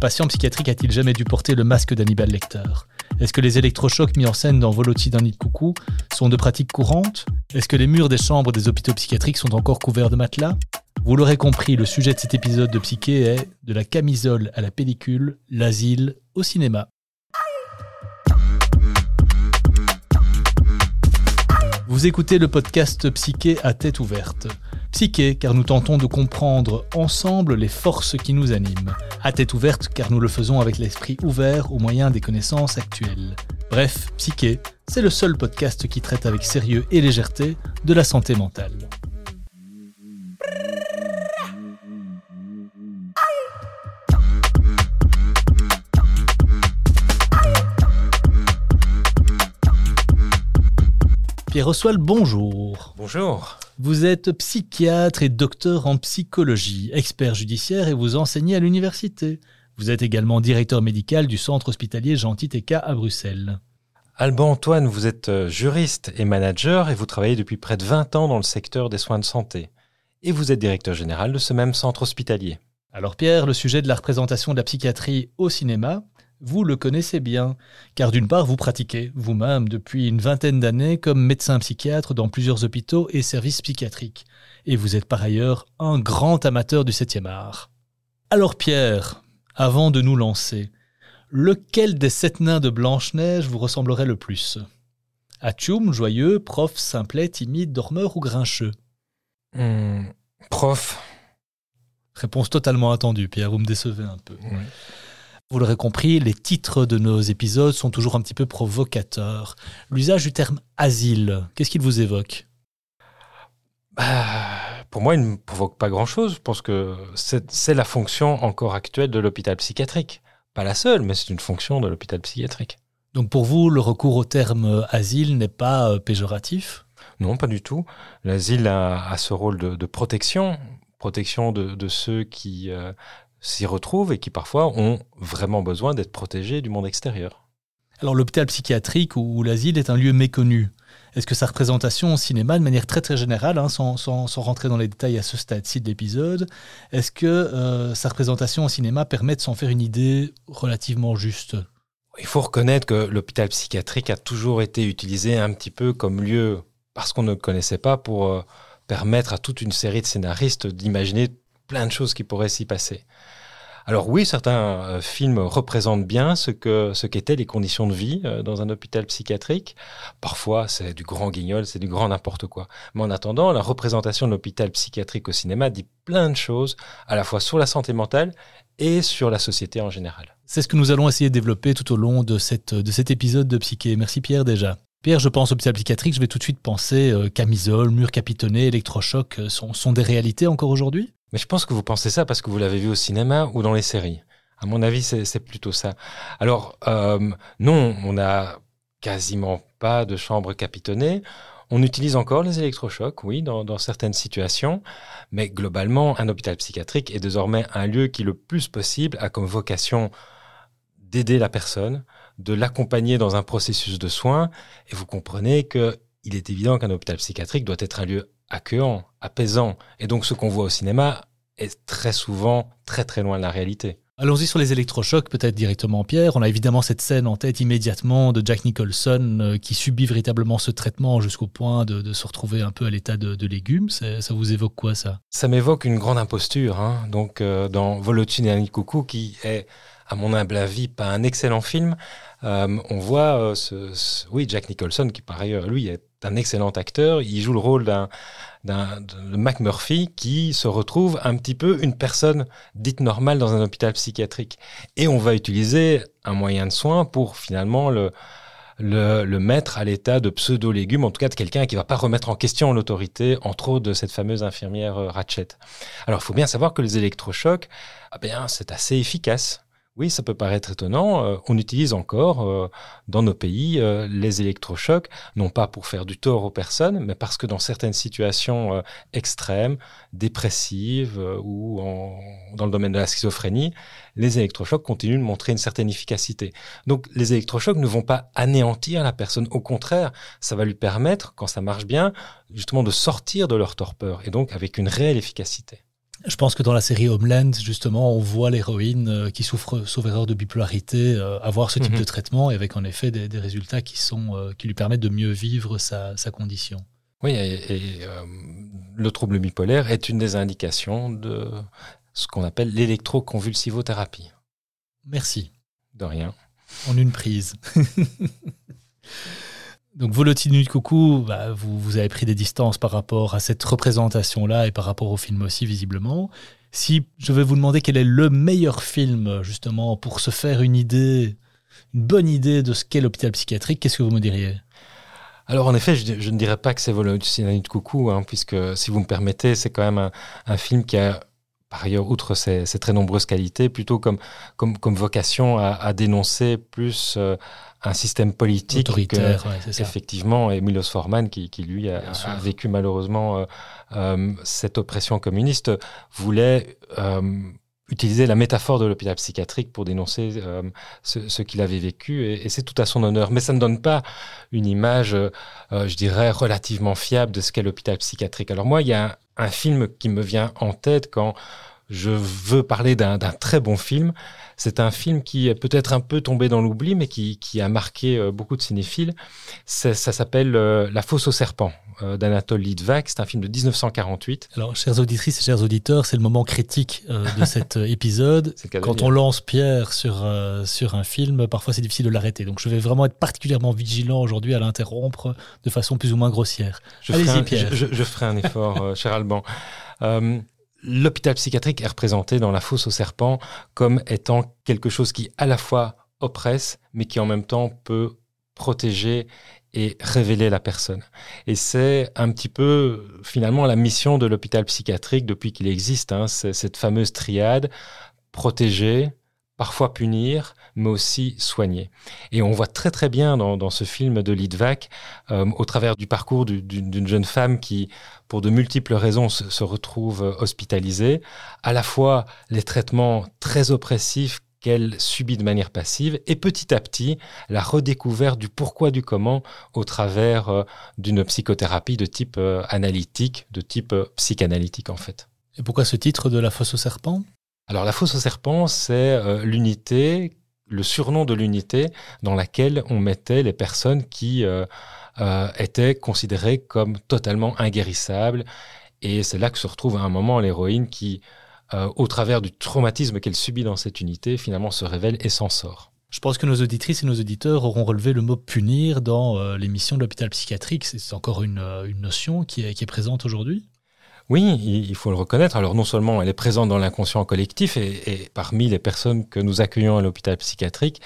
patient psychiatrique a-t-il jamais dû porter le masque d'Hannibal Lecter? Est-ce que les électrochocs mis en scène dans Voloti d'un nid de coucou sont de pratiques courantes? Est-ce que les murs des chambres des hôpitaux psychiatriques sont encore couverts de matelas? Vous l'aurez compris, le sujet de cet épisode de Psyché est de la camisole à la pellicule, l'asile au cinéma. Vous écoutez le podcast Psyché à tête ouverte. Psyché, car nous tentons de comprendre ensemble les forces qui nous animent. À tête ouverte, car nous le faisons avec l'esprit ouvert aux moyens des connaissances actuelles. Bref, Psyché, c'est le seul podcast qui traite avec sérieux et légèreté de la santé mentale. Pierre Oswald, bonjour. Bonjour. Vous êtes psychiatre et docteur en psychologie, expert judiciaire et vous enseignez à l'université. Vous êtes également directeur médical du centre hospitalier Gentil TK à Bruxelles. Alban Antoine, vous êtes euh, juriste et manager et vous travaillez depuis près de 20 ans dans le secteur des soins de santé. Et vous êtes directeur général de ce même centre hospitalier. Alors Pierre, le sujet de la représentation de la psychiatrie au cinéma, vous le connaissez bien, car d'une part, vous pratiquez vous-même depuis une vingtaine d'années comme médecin psychiatre dans plusieurs hôpitaux et services psychiatriques, et vous êtes par ailleurs un grand amateur du septième art. Alors Pierre, avant de nous lancer, lequel des sept nains de Blanche-Neige vous ressemblerait le plus? Atchoum, joyeux, prof, simplet, timide, dormeur ou grincheux? Hmm, Prof. Réponse totalement attendue, Pierre, vous me décevez un peu. Vous l'aurez compris, les titres de nos épisodes sont toujours un petit peu provocateurs. L'usage du terme asile, qu'est-ce qu'il vous évoque? Bah, Pour moi, il ne provoque pas grand-chose. Je pense que c'est la fonction encore actuelle de l'hôpital psychiatrique. Pas la seule, mais c'est une fonction de l'hôpital psychiatrique. Donc pour vous, le recours au terme asile n'est pas euh, péjoratif? Non, pas du tout. L'asile a, ce rôle de, protection, protection de, ceux qui euh, s'y retrouvent et qui parfois ont vraiment besoin d'être protégés du monde extérieur. Alors l'hôpital psychiatrique ou l'asile est un lieu méconnu. Est-ce que sa représentation au cinéma, de manière très très générale, hein, sans, sans, rentrer dans les détails à ce stade-ci de l'épisode, est-ce que euh, sa représentation au cinéma permet de s'en faire une idée relativement juste? Il faut reconnaître que l'hôpital psychiatrique a toujours été utilisé un petit peu comme lieu, parce qu'on ne le connaissait pas, pour euh, permettre à toute une série de scénaristes d'imaginer plein de choses qui pourraient s'y passer. Alors oui, certains euh, films représentent bien ce qu'étaient les conditions de vie euh, dans un hôpital psychiatrique. Parfois, c'est du grand guignol, c'est du grand n'importe quoi. Mais en attendant, la représentation de l'hôpital psychiatrique au cinéma dit plein de choses, à la fois sur la santé mentale et sur la société en général. C'est ce que nous allons essayer de développer tout au long de cet épisode de Psyché. Merci Pierre déjà. Pierre, je pense hôpital psychiatrique, je vais tout de suite penser euh, camisole, mur capitonné, électrochoc sont, sont des réalités encore aujourd'hui? Mais je pense que vous pensez ça parce que vous l'avez vu au cinéma ou dans les séries. À mon avis, c'est plutôt ça. Alors, euh, non, on n'a quasiment pas de chambre capitonnée. On utilise encore les électrochocs, oui, dans, dans, certaines situations, mais globalement, un hôpital psychiatrique est désormais un lieu qui, le plus possible, a comme vocation d'aider la personne, de l'accompagner dans un processus de soins. Et vous comprenez que il est évident qu'un hôpital psychiatrique doit être un lieu accueillant, apaisant. Et donc ce qu'on voit au cinéma est très souvent très très loin de la réalité. Allons-y sur les électrochocs, peut-être directement Pierre. On a évidemment cette scène en tête immédiatement de Jack Nicholson euh, qui subit véritablement ce traitement jusqu'au point de, se retrouver un peu à l'état de, légumes. Ça vous évoque quoi ça? Ça m'évoque une grande imposture. Hein. Donc euh, dans Volotine et Annie Coucou, qui est à mon humble avis pas un excellent film, euh, on voit ce, oui Jack Nicholson qui par ailleurs lui est un excellent acteur. Il joue le rôle d'un de McMurphy qui se retrouve un petit peu une personne dite normale dans un hôpital psychiatrique. Et on va utiliser un moyen de soin pour finalement le, mettre à l'état de pseudo-légume, en tout cas de quelqu'un qui va pas remettre en question l'autorité, entre autres de cette fameuse infirmière euh, Ratchet. Alors il faut bien savoir que les électrochocs, ah bien, c'est assez efficace. Oui, ça peut paraître étonnant. Euh, on utilise encore euh, dans nos pays euh, les électrochocs, non pas pour faire du tort aux personnes, mais parce que dans certaines situations extrêmes, dépressives ou dans le domaine de la schizophrénie, les électrochocs continuent de montrer une certaine efficacité. Donc les électrochocs ne vont pas anéantir la personne, au contraire, ça va lui permettre, quand ça marche bien, justement de sortir de leur torpeur et donc avec une réelle efficacité. Je pense que dans la série Homeland, justement, on voit l'héroïne euh, qui souffre, sauf erreur de bipolarité, euh, avoir ce type Mhm. de traitement et avec en effet des, des résultats qui, sont, euh, qui lui permettent de mieux vivre sa, sa condition. Oui, et, et, euh, le trouble bipolaire est une des indications de ce qu'on appelle l'électroconvulsivothérapie. Merci. De rien. En une prise. Donc, Volotine de Coucou, bah, vous, vous avez pris des distances par rapport à cette représentation-là et par rapport au film aussi, visiblement. Si je vais vous demander quel est le meilleur film, justement, pour se faire une idée, une bonne idée de ce qu'est l'hôpital psychiatrique, qu'est-ce que vous me diriez? Alors en effet, je, ne dirais pas que c'est Volotine de Coucou, hein, puisque si vous me permettez, c'est quand même un film qui a par ailleurs, outre ses, ses, très nombreuses qualités, plutôt comme, comme, comme vocation à, à dénoncer plus euh, un système politique autoritaire, que, ouais, c'est ça. effectivement, et Milos Forman, qui, qui lui a, a, vécu malheureusement euh, euh, cette oppression communiste, voulait utiliser la métaphore de l'hôpital psychiatrique pour dénoncer euh, ce, ce qu'il avait vécu, et, et c'est tout à son honneur. Mais ça ne donne pas une image, euh, je dirais, relativement fiable de ce qu'est l'hôpital psychiatrique. Alors moi, il y a un, film qui me vient en tête quand je veux parler d'un très bon film. C'est un film qui est peut-être un peu tombé dans l'oubli, mais qui, qui, a marqué euh, beaucoup de cinéphiles. Ça, ça s'appelle euh, La fosse au serpent euh, d'Anatole Litvak. C'est un film de 1948. Alors, chères auditrices et chers auditeurs, c'est le moment critique euh, de cet épisode. Quand on lance Pierre sur, euh, sur un film, parfois c'est difficile de l'arrêter. Donc, je vais vraiment être particulièrement vigilant aujourd'hui à l'interrompre de façon plus ou moins grossière. Allez-y, Pierre. Je, je, ferai un effort, euh, cher Alban. L'hôpital psychiatrique est représenté dans La fosse au serpent comme étant quelque chose qui à la fois oppresse, mais qui en même temps peut protéger et révéler la personne. Et c'est un petit peu finalement la mission de l'hôpital psychiatrique depuis qu'il existe, hein, cette fameuse triade protéger, parfois punir, mais aussi soigner. Et on voit très très bien dans, ce film de Litvak, euh, au travers du parcours d'une jeune femme qui, pour de multiples raisons, se retrouve hospitalisée, à la fois les traitements très oppressifs qu'elle subit de manière passive et petit à petit la redécouverte du pourquoi du comment au travers euh, d'une psychothérapie de type euh, analytique, de type euh, psychanalytique en fait. Et pourquoi ce titre de la fosse au serpent Alors la fosse au serpent, c'est l'unité, le surnom de l'unité dans laquelle on mettait les personnes qui étaient considérées comme totalement inguérissables et c'est là que se retrouve à un moment l'héroïne qui euh, au travers du traumatisme qu'elle subit dans cette unité, finalement se révèle et s'en sort. Je pense que nos auditrices et nos auditeurs auront relevé le mot punir dans euh, l'émission de l'hôpital psychiatrique. C'est encore une, euh, une, notion qui est, qui est présente aujourd'hui Oui, il faut le reconnaître. Alors non seulement elle est présente dans l'inconscient collectif et, et, parmi les personnes que nous accueillons à l'hôpital psychiatrique,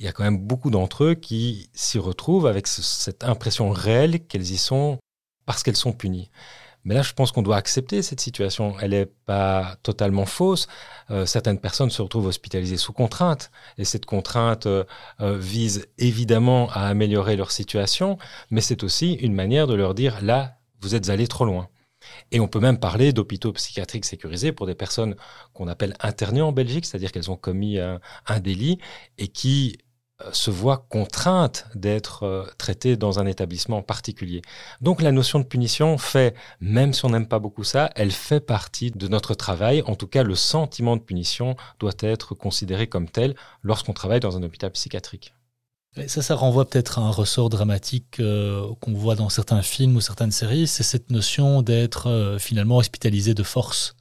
il y a quand même beaucoup d'entre eux qui s'y retrouvent avec ce, cette impression réelle qu'elles y sont parce qu'elles sont punies. Mais là, je pense qu'on doit accepter cette situation. Elle n'est pas totalement fausse. Euh, certaines personnes se retrouvent hospitalisées sous contrainte. Et cette contrainte euh, euh, vise évidemment à améliorer leur situation, mais c'est aussi une manière de leur dire, là, vous êtes allé trop loin. Et on peut même parler d'hôpitaux psychiatriques sécurisés pour des personnes qu'on appelle internées en Belgique, c'est-à-dire qu'elles ont commis un, un délit et qui se voient contraintes d'être euh, traitées dans un établissement particulier. Donc la notion de punition fait, même si on n'aime pas beaucoup ça, elle fait partie de notre travail. En tout cas, le sentiment de punition doit être considéré comme tel lorsqu'on travaille dans un hôpital psychiatrique. Et ça, ça renvoie peut-être à un ressort dramatique euh, qu'on voit dans certains films ou certaines séries, c'est cette notion d'être euh, finalement hospitalisé de force.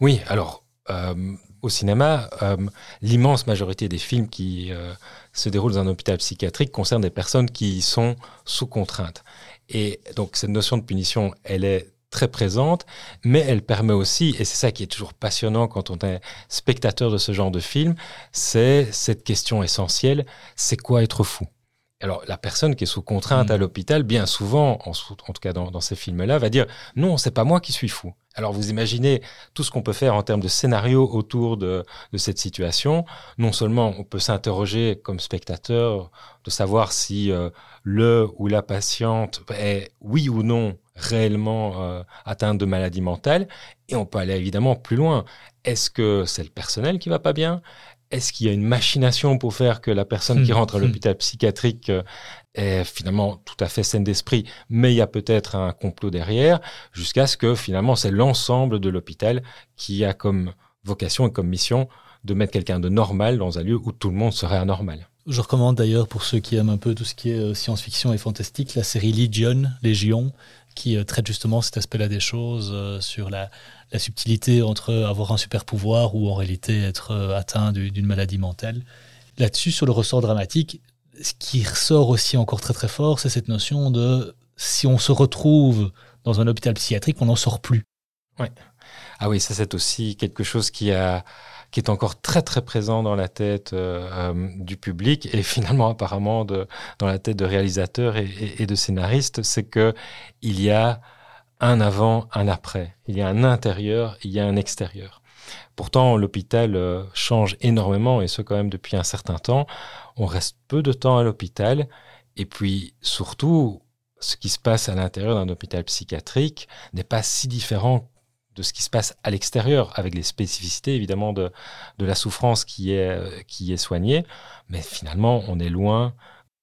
Oui, alors euh, au cinéma, euh, l'immense majorité des films qui euh, se déroulent dans un hôpital psychiatrique concernent des personnes qui sont sous contrainte. Et donc cette notion de punition, elle est très présente, mais elle permet aussi, et c'est ça qui est toujours passionnant quand on est spectateur de ce genre de film, c'est cette question essentielle, c'est quoi être fou? Alors, la personne qui est sous contrainte mmh. à l'hôpital, bien souvent, en, en, tout cas dans, dans ces films-là, va dire non, c'est pas moi qui suis fou. Alors, vous imaginez tout ce qu'on peut faire en termes de scénario autour de, cette situation. Non seulement on peut s'interroger comme spectateur de savoir si euh, le ou la patiente est oui ou non réellement euh, atteinte de maladie mentale, et on peut aller évidemment plus loin. Est-ce que c'est le personnel qui va pas bien? Est-ce qu'il y a une machination pour faire que la personne qui Hmm. rentre à Hmm. l'hôpital psychiatrique euh, est finalement tout à fait saine d'esprit, mais il y a peut-être un complot derrière, jusqu'à ce que finalement c'est l'ensemble de l'hôpital qui a comme vocation et comme mission de mettre quelqu'un de normal dans un lieu où tout le monde serait anormal. Je recommande d'ailleurs pour ceux qui aiment un peu tout ce qui est euh, science-fiction et fantastique la série Legion, Légion, qui euh, traite justement cet aspect-là des choses euh, sur la, subtilité entre avoir un super pouvoir ou en réalité être euh, atteint du- d'une maladie mentale. Là-dessus, sur le ressort dramatique, ce qui ressort aussi encore très très fort, c'est cette notion de si on se retrouve dans un hôpital psychiatrique, on n'en sort plus. Ah oui, ça c'est aussi quelque chose qui a qui est encore très très présent dans la tête euh, euh, du public et finalement apparemment dans la tête de réalisateurs et de scénaristes, c'est que il y a un avant, un après. Il y a un intérieur, il y a un extérieur. Pourtant, l'hôpital euh, change énormément et ce quand même depuis un certain temps. On reste peu de temps à l'hôpital et puis surtout, ce qui se passe à l'intérieur d'un hôpital psychiatrique n'est pas si différent de ce qui se passe à l'extérieur, avec les spécificités évidemment de, de la souffrance qui est, euh, qui est soignée. Mais finalement, on est loin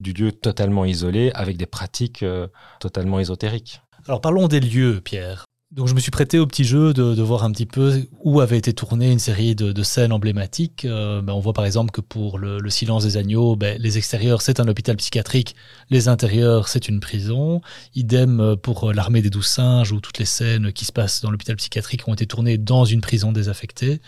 du lieu totalement isolé, avec des pratiques euh, totalement ésotériques. Alors parlons des lieux, Pierre. Donc je me suis prêté au petit jeu de, voir un petit peu où avait été tournée une série de, scènes emblématiques. Euh, ben, on voit par exemple que pour le, le silence des agneaux, ben, les extérieurs c'est un hôpital psychiatrique, les intérieurs c'est une prison. Idem euh, pour euh, l'armée des douze singes où toutes les scènes qui se passent dans l'hôpital psychiatrique ont été tournées dans une prison désaffectée.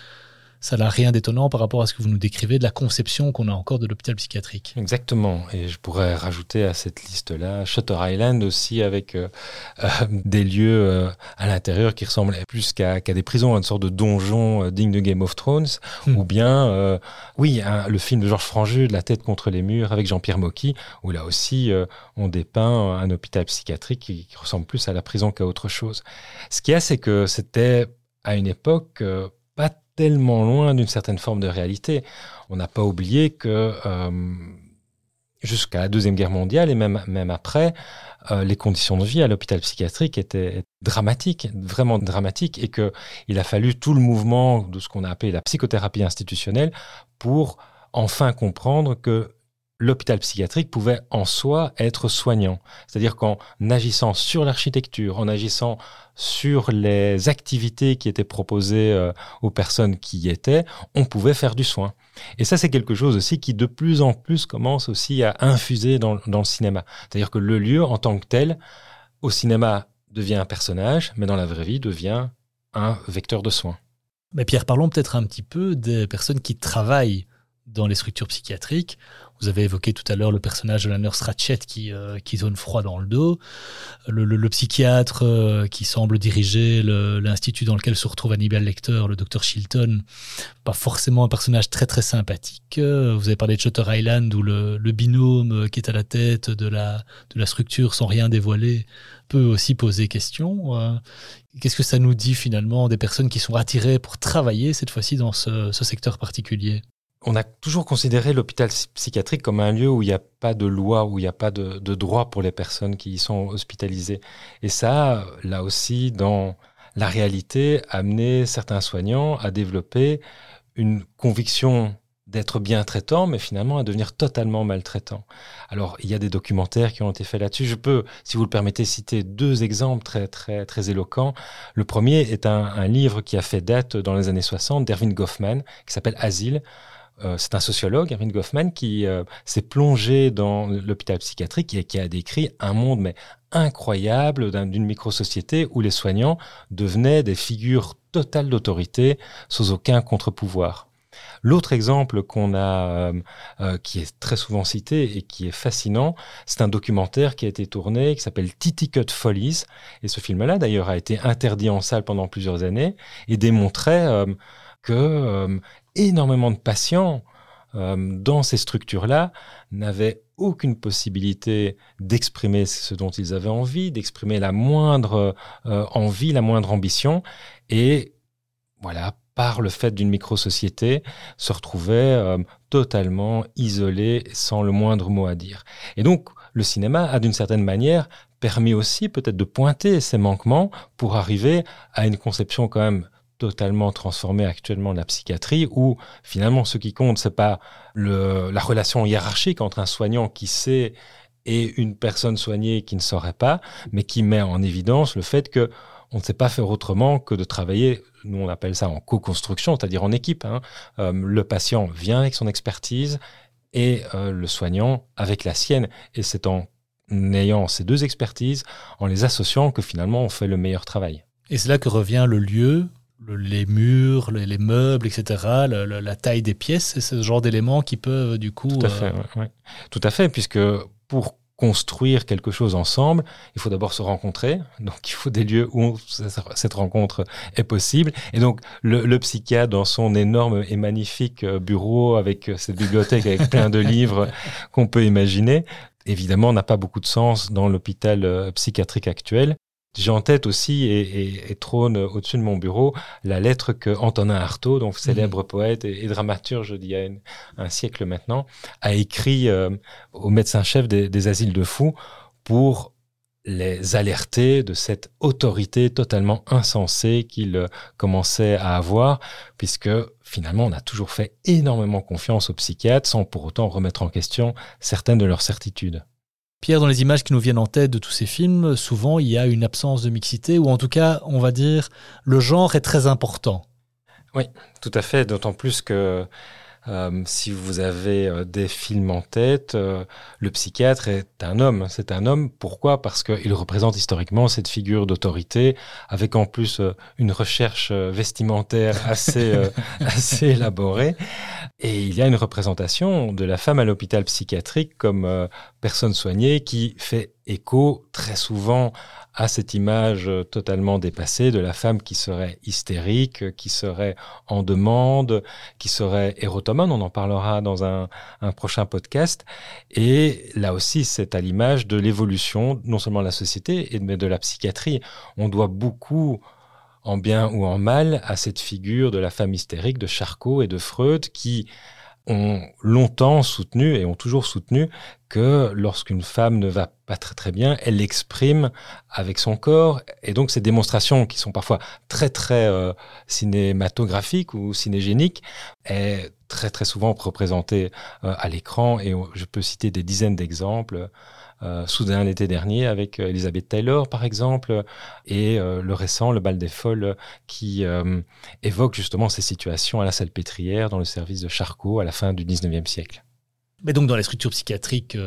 Ça n'a rien d'étonnant par rapport à ce que vous nous décrivez de la conception qu'on a encore de l'hôpital psychiatrique. Exactement. Et je pourrais rajouter à cette liste-là Shutter Island aussi avec euh, euh, des lieux euh, à l'intérieur qui ressemblent plus qu'à des prisons, à une sorte de donjon digne de Game of Thrones. Hmm. Ou bien, oui, le film de Georges Franju, De la tête contre les murs, avec Jean-Pierre Mocky, où là aussi on dépeint un hôpital psychiatrique qui, qui ressemble plus à la prison qu'à autre chose. Ce qu'il y a, c'est que c'était à une époque tellement loin d'une certaine forme de réalité. On n'a pas oublié que euh, jusqu'à la Deuxième Guerre mondiale et même, même après, euh, les conditions de vie à l'hôpital psychiatrique étaient dramatiques, vraiment dramatiques, et qu'il a fallu tout le mouvement de ce qu'on a appelé la psychothérapie institutionnelle pour enfin comprendre que l'hôpital psychiatrique pouvait en soi être soignant. C'est-à-dire qu'en agissant sur l'architecture, en agissant sur les activités qui étaient proposées euh, aux personnes qui y étaient, on pouvait faire du soin. Et ça, c'est quelque chose aussi qui de plus en plus commence aussi à infuser dans, dans le cinéma. C'est-à-dire que le lieu en tant que tel, au cinéma, devient un personnage, mais dans la vraie vie, devient un vecteur de soins. Mais Pierre, parlons peut-être un petit peu des personnes qui travaillent dans les structures psychiatriques. Vous avez évoqué tout à l'heure le personnage de la nurse Ratchet qui, euh, qui zone froid dans le dos, le, le- psychiatre euh, qui semble diriger l'institut dans lequel se retrouve Hannibal Lecter, le docteur Chilton, pas forcément un personnage très très sympathique. Vous avez parlé de Shutter Island où le, binôme euh, qui est à la tête de la, structure sans rien dévoiler peut aussi poser question. Qu'est-ce que ça nous dit finalement des personnes qui sont attirées pour travailler cette fois-ci dans ce secteur particulier? On a toujours considéré l'hôpital psy- psychiatrique comme un lieu où il n'y a pas de loi, où il n'y a pas de, de droit pour les personnes qui y sont hospitalisées. Et ça, là aussi, dans la réalité, a amené certains soignants à développer une conviction d'être bien traitant, mais finalement à devenir totalement maltraitant. Alors, il y a des documentaires qui ont été faits là-dessus. Je peux, si vous le permettez, citer deux exemples très, très, très éloquents. Le premier est un, un livre qui a fait date dans les années 60 d'Erwin Goffman, qui s'appelle Asile. Euh, c'est un sociologue, Erwin Goffman, qui euh, s'est plongé dans l'hôpital psychiatrique et qui a décrit un monde mais incroyable d'un- d'une micro-société où les soignants devenaient des figures totales d'autorité sans aucun contre-pouvoir. L'autre exemple qu'on a, euh, qui est très souvent cité et qui est fascinant, c'est un documentaire qui a été tourné qui s'appelle Titty Cut Follies. Et ce film-là, d'ailleurs, a été interdit en salle pendant plusieurs années et démontrait que énormément de patients euh, dans ces structures-là n'avaient aucune possibilité d'exprimer ce dont ils avaient envie, d'exprimer la moindre euh, envie, la moindre ambition. Et voilà, par le fait d'une micro-société, se retrouvaient euh, totalement isolés, sans le moindre mot à dire. Et donc, le cinéma a d'une certaine manière permis aussi peut-être de pointer ces manquements pour arriver à une conception quand même totalement transformé actuellement la psychiatrie, où finalement ce qui compte, c'est pas le, la relation hiérarchique entre un soignant qui sait et une personne soignée qui ne saurait pas, mais qui met en évidence le fait que on ne sait pas faire autrement que de travailler, nous on appelle ça en co-construction, c'est-à-dire en équipe. Hein. Euh, le patient vient avec son expertise et euh, le soignant avec la sienne. Et c'est en ayant ces deux expertises, en les associant, que finalement on fait le meilleur travail. Et c'est là que revient le lieu, les murs, les, meubles, etc., la taille des pièces, c'est ce genre d'éléments qui peuvent du coup... Tout à fait, euh, Tout à fait, puisque pour construire quelque chose ensemble, il faut d'abord se rencontrer. Donc, il faut des lieux où cette rencontre est possible. Et donc, le, psychiatre, dans son énorme et magnifique euh, bureau, avec euh, cette bibliothèque avec plein de livres qu'on peut imaginer, évidemment, n'a pas beaucoup de sens dans l'hôpital psychiatrique actuel. J'ai en tête aussi, et, trône au-dessus de mon bureau, la lettre que Antonin Artaud, donc célèbre mmh. poète et, dramaturge d'il y a un siècle maintenant, a écrit euh, au médecin-chef des, asiles de fous pour les alerter de cette autorité totalement insensée qu'il euh, commençait à avoir, puisque finalement on a toujours fait énormément confiance aux psychiatres sans pour autant remettre en question certaines de leurs certitudes. Pierre, dans les images qui nous viennent en tête de tous ces films, souvent il y a une absence de mixité, ou en tout cas, on va dire, le genre est très important. Oui, tout à fait, d'autant plus que euh, si vous avez euh, des films en tête, euh, le psychiatre est un homme. C'est un homme. Pourquoi? Parce qu'il représente historiquement cette figure d'autorité, avec en plus une recherche vestimentaire assez, assez élaborée. Et il y a une représentation de la femme à l'hôpital psychiatrique comme personne soignée qui fait écho très souvent à cette image totalement dépassée de la femme qui serait hystérique, qui serait en demande, qui serait érotomane. On en parlera dans un, prochain podcast. Et là aussi, c'est à l'image de l'évolution, non seulement de la société, mais de la psychiatrie. On doit beaucoup en bien ou en mal à cette figure de la femme hystérique de Charcot et de Freud qui ont longtemps soutenu et ont toujours soutenu que lorsqu'une femme ne va pas très très bien, elle l'exprime avec son corps. Et donc ces démonstrations qui sont parfois très très euh, cinématographiques ou cinégéniques est très très souvent représentées euh, à l'écran. Et je peux citer des dizaines d'exemples. Euh, soudain l'été dernier avec euh, Elizabeth Taylor par exemple et euh, le récent Le bal des folles qui évoque justement ces situations à la salle pétrière dans le service de Charcot à la fin du 19e siècle. Mais donc dans les structures psychiatriques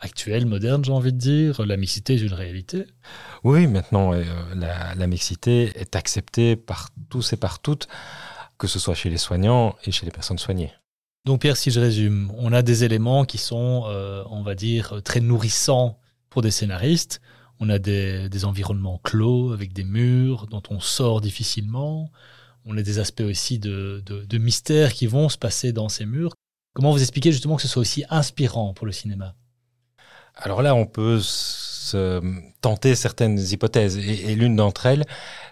actuelles, modernes, j'ai envie de dire, la mixité est une réalité Oui, maintenant la, la mixité est acceptée par tous et par toutes, que ce soit chez les soignants et chez les personnes soignées. Donc Pierre, si je résume, on a des éléments qui sont, euh, on va dire, très nourrissants pour des scénaristes. On a des, environnements clos avec des murs dont on sort difficilement. On a des aspects aussi de, de, mystère qui vont se passer dans ces murs. Comment vous expliquez justement que ce soit aussi inspirant pour le cinéma? Alors là, on peut se tenter certaines hypothèses. Et, l'une d'entre elles,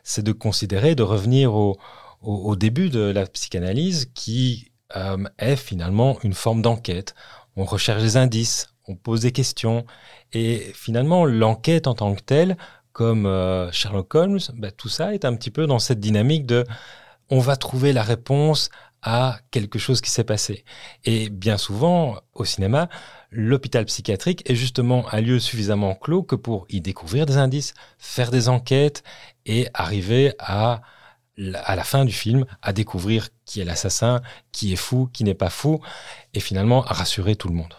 c'est de considérer, de revenir au, début de la psychanalyse qui euh, est finalement une forme d'enquête. On recherche des indices, on pose des questions, et finalement l'enquête en tant que telle, comme euh, Sherlock Holmes, bah, tout ça est un petit peu dans cette dynamique de on va trouver la réponse à quelque chose qui s'est passé. Et bien souvent, au cinéma, l'hôpital psychiatrique est justement un lieu suffisamment clos que pour y découvrir des indices, faire des enquêtes et arriver à à la fin du film, à découvrir qui est l'assassin, qui est fou, qui n'est pas fou, et finalement à rassurer tout le monde.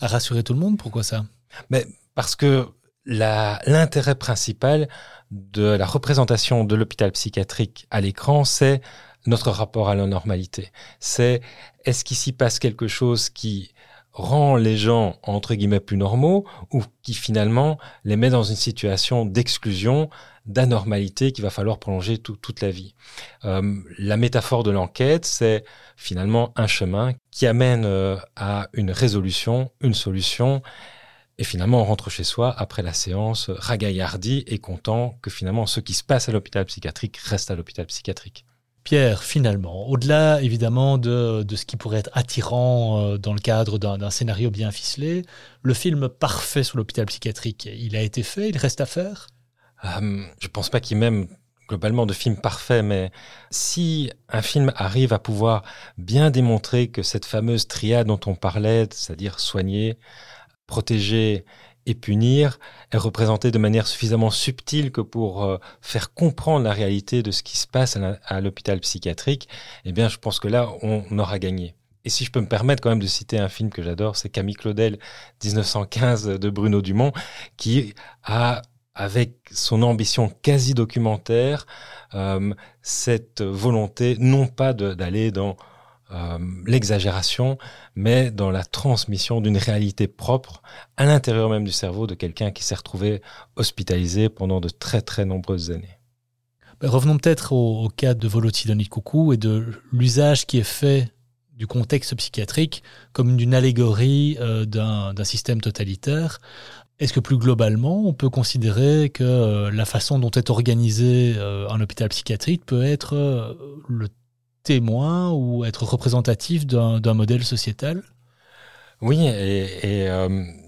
À rassurer tout le monde, pourquoi ça? Mais Parce que l'intérêt principal de la représentation de l'hôpital psychiatrique à l'écran, c'est notre rapport à la normalité. C'est est-ce qu'il s'y passe quelque chose qui rend les gens entre guillemets plus normaux ou qui finalement les met dans une situation d'exclusion, d'anormalité qu'il va falloir prolonger toute la vie. Euh, la métaphore de l'enquête, c'est finalement un chemin qui amène euh, à une résolution, une solution. Et finalement, on rentre chez soi après la séance ragaillardi et content que finalement ce qui se passe à l'hôpital psychiatrique reste à l'hôpital psychiatrique. Pierre, finalement, au-delà évidemment de, de, ce qui pourrait être attirant euh, dans le cadre d'un scénario bien ficelé, le film parfait sur l'hôpital psychiatrique, il a été fait, il reste à faire? Euh, Je pense pas qu'il même globalement de film parfait, mais si un film arrive à pouvoir bien démontrer que cette fameuse triade dont on parlait, c'est-à-dire soigner, protéger et punir, est représentée de manière suffisamment subtile que pour euh, faire comprendre la réalité de ce qui se passe à l'hôpital psychiatrique, eh bien, je pense que là, on aura gagné. Et si je peux me permettre quand même de citer un film que j'adore, c'est Camille Claudel 1915 de Bruno Dumont, qui a avec son ambition quasi documentaire, euh, cette volonté non pas d'aller dans euh, l'exagération, mais dans la transmission d'une réalité propre à l'intérieur même du cerveau de quelqu'un qui s'est retrouvé hospitalisé pendant de très très nombreuses années. Ben, revenons peut-être au, cas de Voloti Coucou et de l'usage qui est fait du contexte psychiatrique comme d'une allégorie euh, d'un système totalitaire. Est-ce que plus globalement, on peut considérer que euh, la façon dont est organisé un hôpital psychiatrique peut être le témoin ou être représentatif d'un modèle sociétal Oui, et,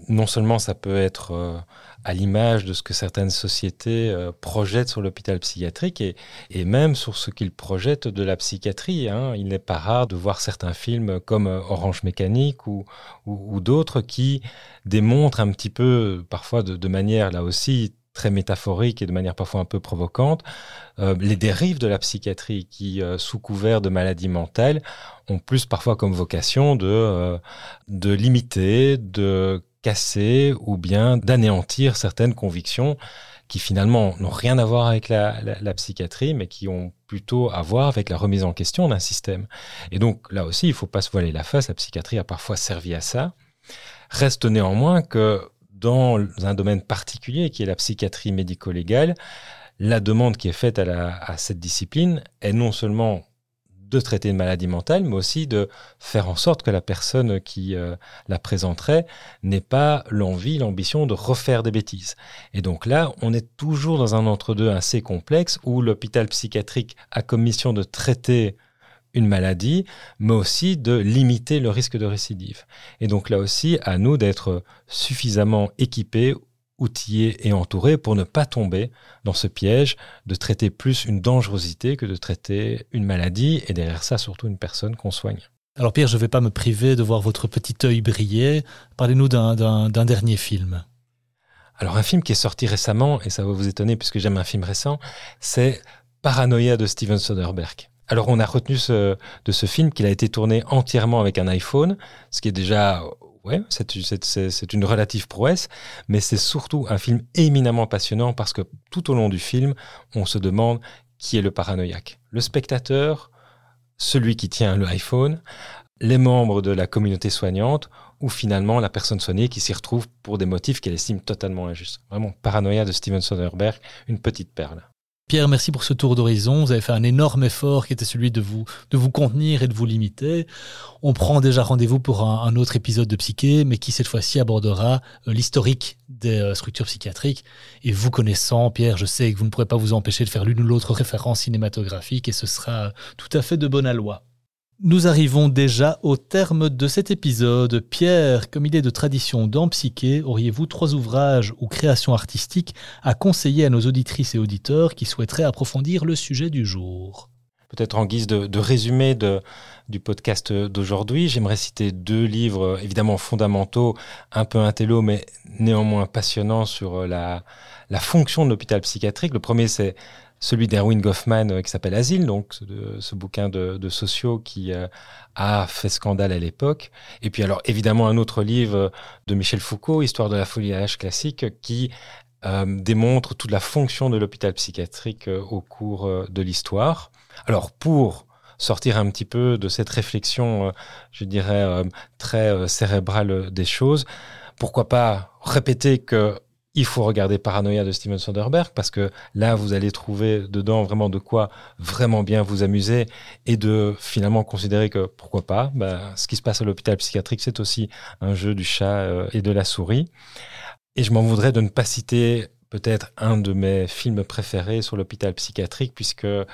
non seulement ça peut être à l'image de ce que certaines sociétés euh, projettent sur l'hôpital psychiatrique et, même sur ce qu'ils projettent de la psychiatrie. Hein. Il n'est pas rare de voir certains films comme euh, Orange Mécanique ou, d'autres qui démontrent un petit peu, parfois de, manière là aussi très métaphorique et de manière parfois un peu provocante, euh, les dérives de la psychiatrie qui, sous couvert de maladies mentales, ont plus parfois comme vocation de, de limiter, de casser ou bien d'anéantir certaines convictions qui finalement n'ont rien à voir avec la, psychiatrie, mais qui ont plutôt à voir avec la remise en question d'un système. Et donc là aussi, il ne faut pas se voiler la face, la psychiatrie a parfois servi à ça. Reste néanmoins que dans un domaine particulier qui est la psychiatrie médico-légale, la demande qui est faite à, cette discipline est non seulement de traiter une maladie mentale, mais aussi de faire en sorte que la personne qui euh, la présenterait n'ait pas l'envie, l'ambition de refaire des bêtises. Et donc là, on est toujours dans un entre-deux assez complexe où l'hôpital psychiatrique a comme mission de traiter une maladie, mais aussi de limiter le risque de récidive. Et donc là aussi, à nous d'être suffisamment équipés outillé et entouré pour ne pas tomber dans ce piège de traiter plus une dangerosité que de traiter une maladie et derrière ça surtout une personne qu'on soigne. Alors Pierre, je ne vais pas me priver de voir votre petit œil briller. Parlez-nous d'un dernier film. Alors un film qui est sorti récemment, et ça va vous étonner puisque j'aime un film récent, c'est Paranoia de Steven Soderbergh. Alors on a retenu ce, de ce film qu'il a été tourné entièrement avec un iPhone, ce qui est déjà ouais, c'est une relative prouesse, mais c'est surtout un film éminemment passionnant parce que tout au long du film, on se demande qui est le paranoïaque. Le spectateur, celui qui tient le iPhone, les membres de la communauté soignante ou finalement la personne soignée qui s'y retrouve pour des motifs qu'elle estime totalement injustes. Vraiment, Paranoïa de Steven Soderbergh, une petite perle. Pierre, merci pour ce tour d'horizon. Vous avez fait un énorme effort qui était celui de vous, de vous contenir et de vous limiter. On prend déjà rendez-vous pour un, autre épisode de Psyché, mais qui cette fois-ci abordera euh, l'historique des euh, structures psychiatriques. Et vous connaissant, Pierre, je sais que vous ne pourrez pas vous empêcher de faire l'une ou l'autre référence cinématographique et ce sera tout à fait de bonne loi. Nous arrivons déjà au terme de cet épisode. Pierre, comme il est de tradition dans Psyché, auriez-vous trois ouvrages ou créations artistiques à conseiller à nos auditrices et auditeurs qui souhaiteraient approfondir le sujet du jour? Peut-être en guise de, résumé du podcast d'aujourd'hui, j'aimerais citer deux livres évidemment fondamentaux, un peu intello, mais néanmoins passionnants sur la, la fonction de l'hôpital psychiatrique. Le premier, c'est celui d'Erwin Goffman euh, qui s'appelle Asile, donc ce bouquin de, sociaux qui euh, a fait scandale à l'époque. Et puis alors évidemment un autre livre de Michel Foucault, Histoire de la folie à l'âge classique, qui euh, démontre toute la fonction de l'hôpital psychiatrique au cours de l'histoire. Alors pour sortir un petit peu de cette réflexion, je dirais, très cérébrale des choses, pourquoi pas répéter que il faut regarder Paranoia de Steven Soderbergh parce que là, vous allez trouver dedans vraiment de quoi vraiment bien vous amuser et de finalement considérer que pourquoi pas, ben, ce qui se passe à l'hôpital psychiatrique, c'est aussi un jeu du chat euh, et de la souris. Et je m'en voudrais de ne pas citer peut-être un de mes films préférés sur l'hôpital psychiatrique, puisque euh,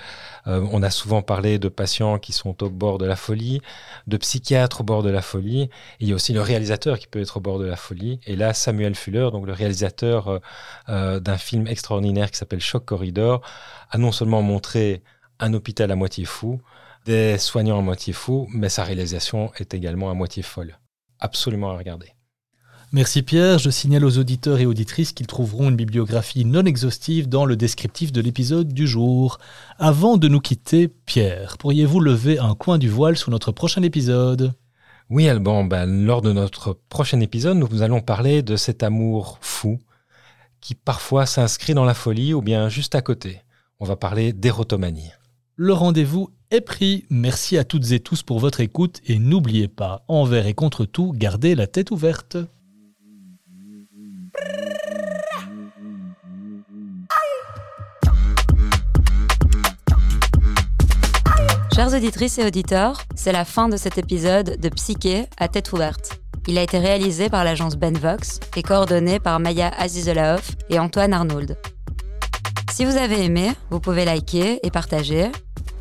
on a souvent parlé de patients qui sont au bord de la folie, de psychiatres au bord de la folie. il y a aussi le réalisateur qui peut être au bord de la folie. Et là, Samuel Fuller, donc le réalisateur euh, d'un film extraordinaire qui s'appelle Choc Corridor, a non seulement montré un hôpital à moitié fou, des soignants à moitié fous, mais sa réalisation est également à moitié folle. Absolument à regarder. Merci Pierre, je signale aux auditeurs et auditrices qu'ils trouveront une bibliographie non exhaustive dans le descriptif de l'épisode du jour. Avant de nous quitter, Pierre, pourriez-vous lever un coin du voile sur notre prochain épisode? Oui Alban, ben, lors de notre prochain épisode, nous allons parler de cet amour fou qui parfois s'inscrit dans la folie ou bien juste à côté. On va parler d'érotomanie. Le rendez-vous est pris. Merci à toutes et tous pour votre écoute et n'oubliez pas, envers et contre tout, gardez la tête ouverte. Chers auditrices et auditeurs, c'est la fin de cet épisode de Psyché à tête ouverte. Il a été réalisé par l'agence Benvox et coordonné par Maya Azizelaoff et Antoine Arnould. Si vous avez aimé, vous pouvez liker et partager.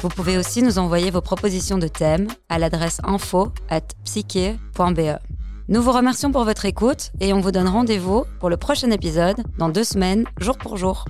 Vous pouvez aussi nous envoyer vos propositions de thèmes à l'adresse info at psyché.be. Nous vous remercions pour votre écoute et on vous donne rendez-vous pour le prochain épisode dans deux semaines, jour pour jour.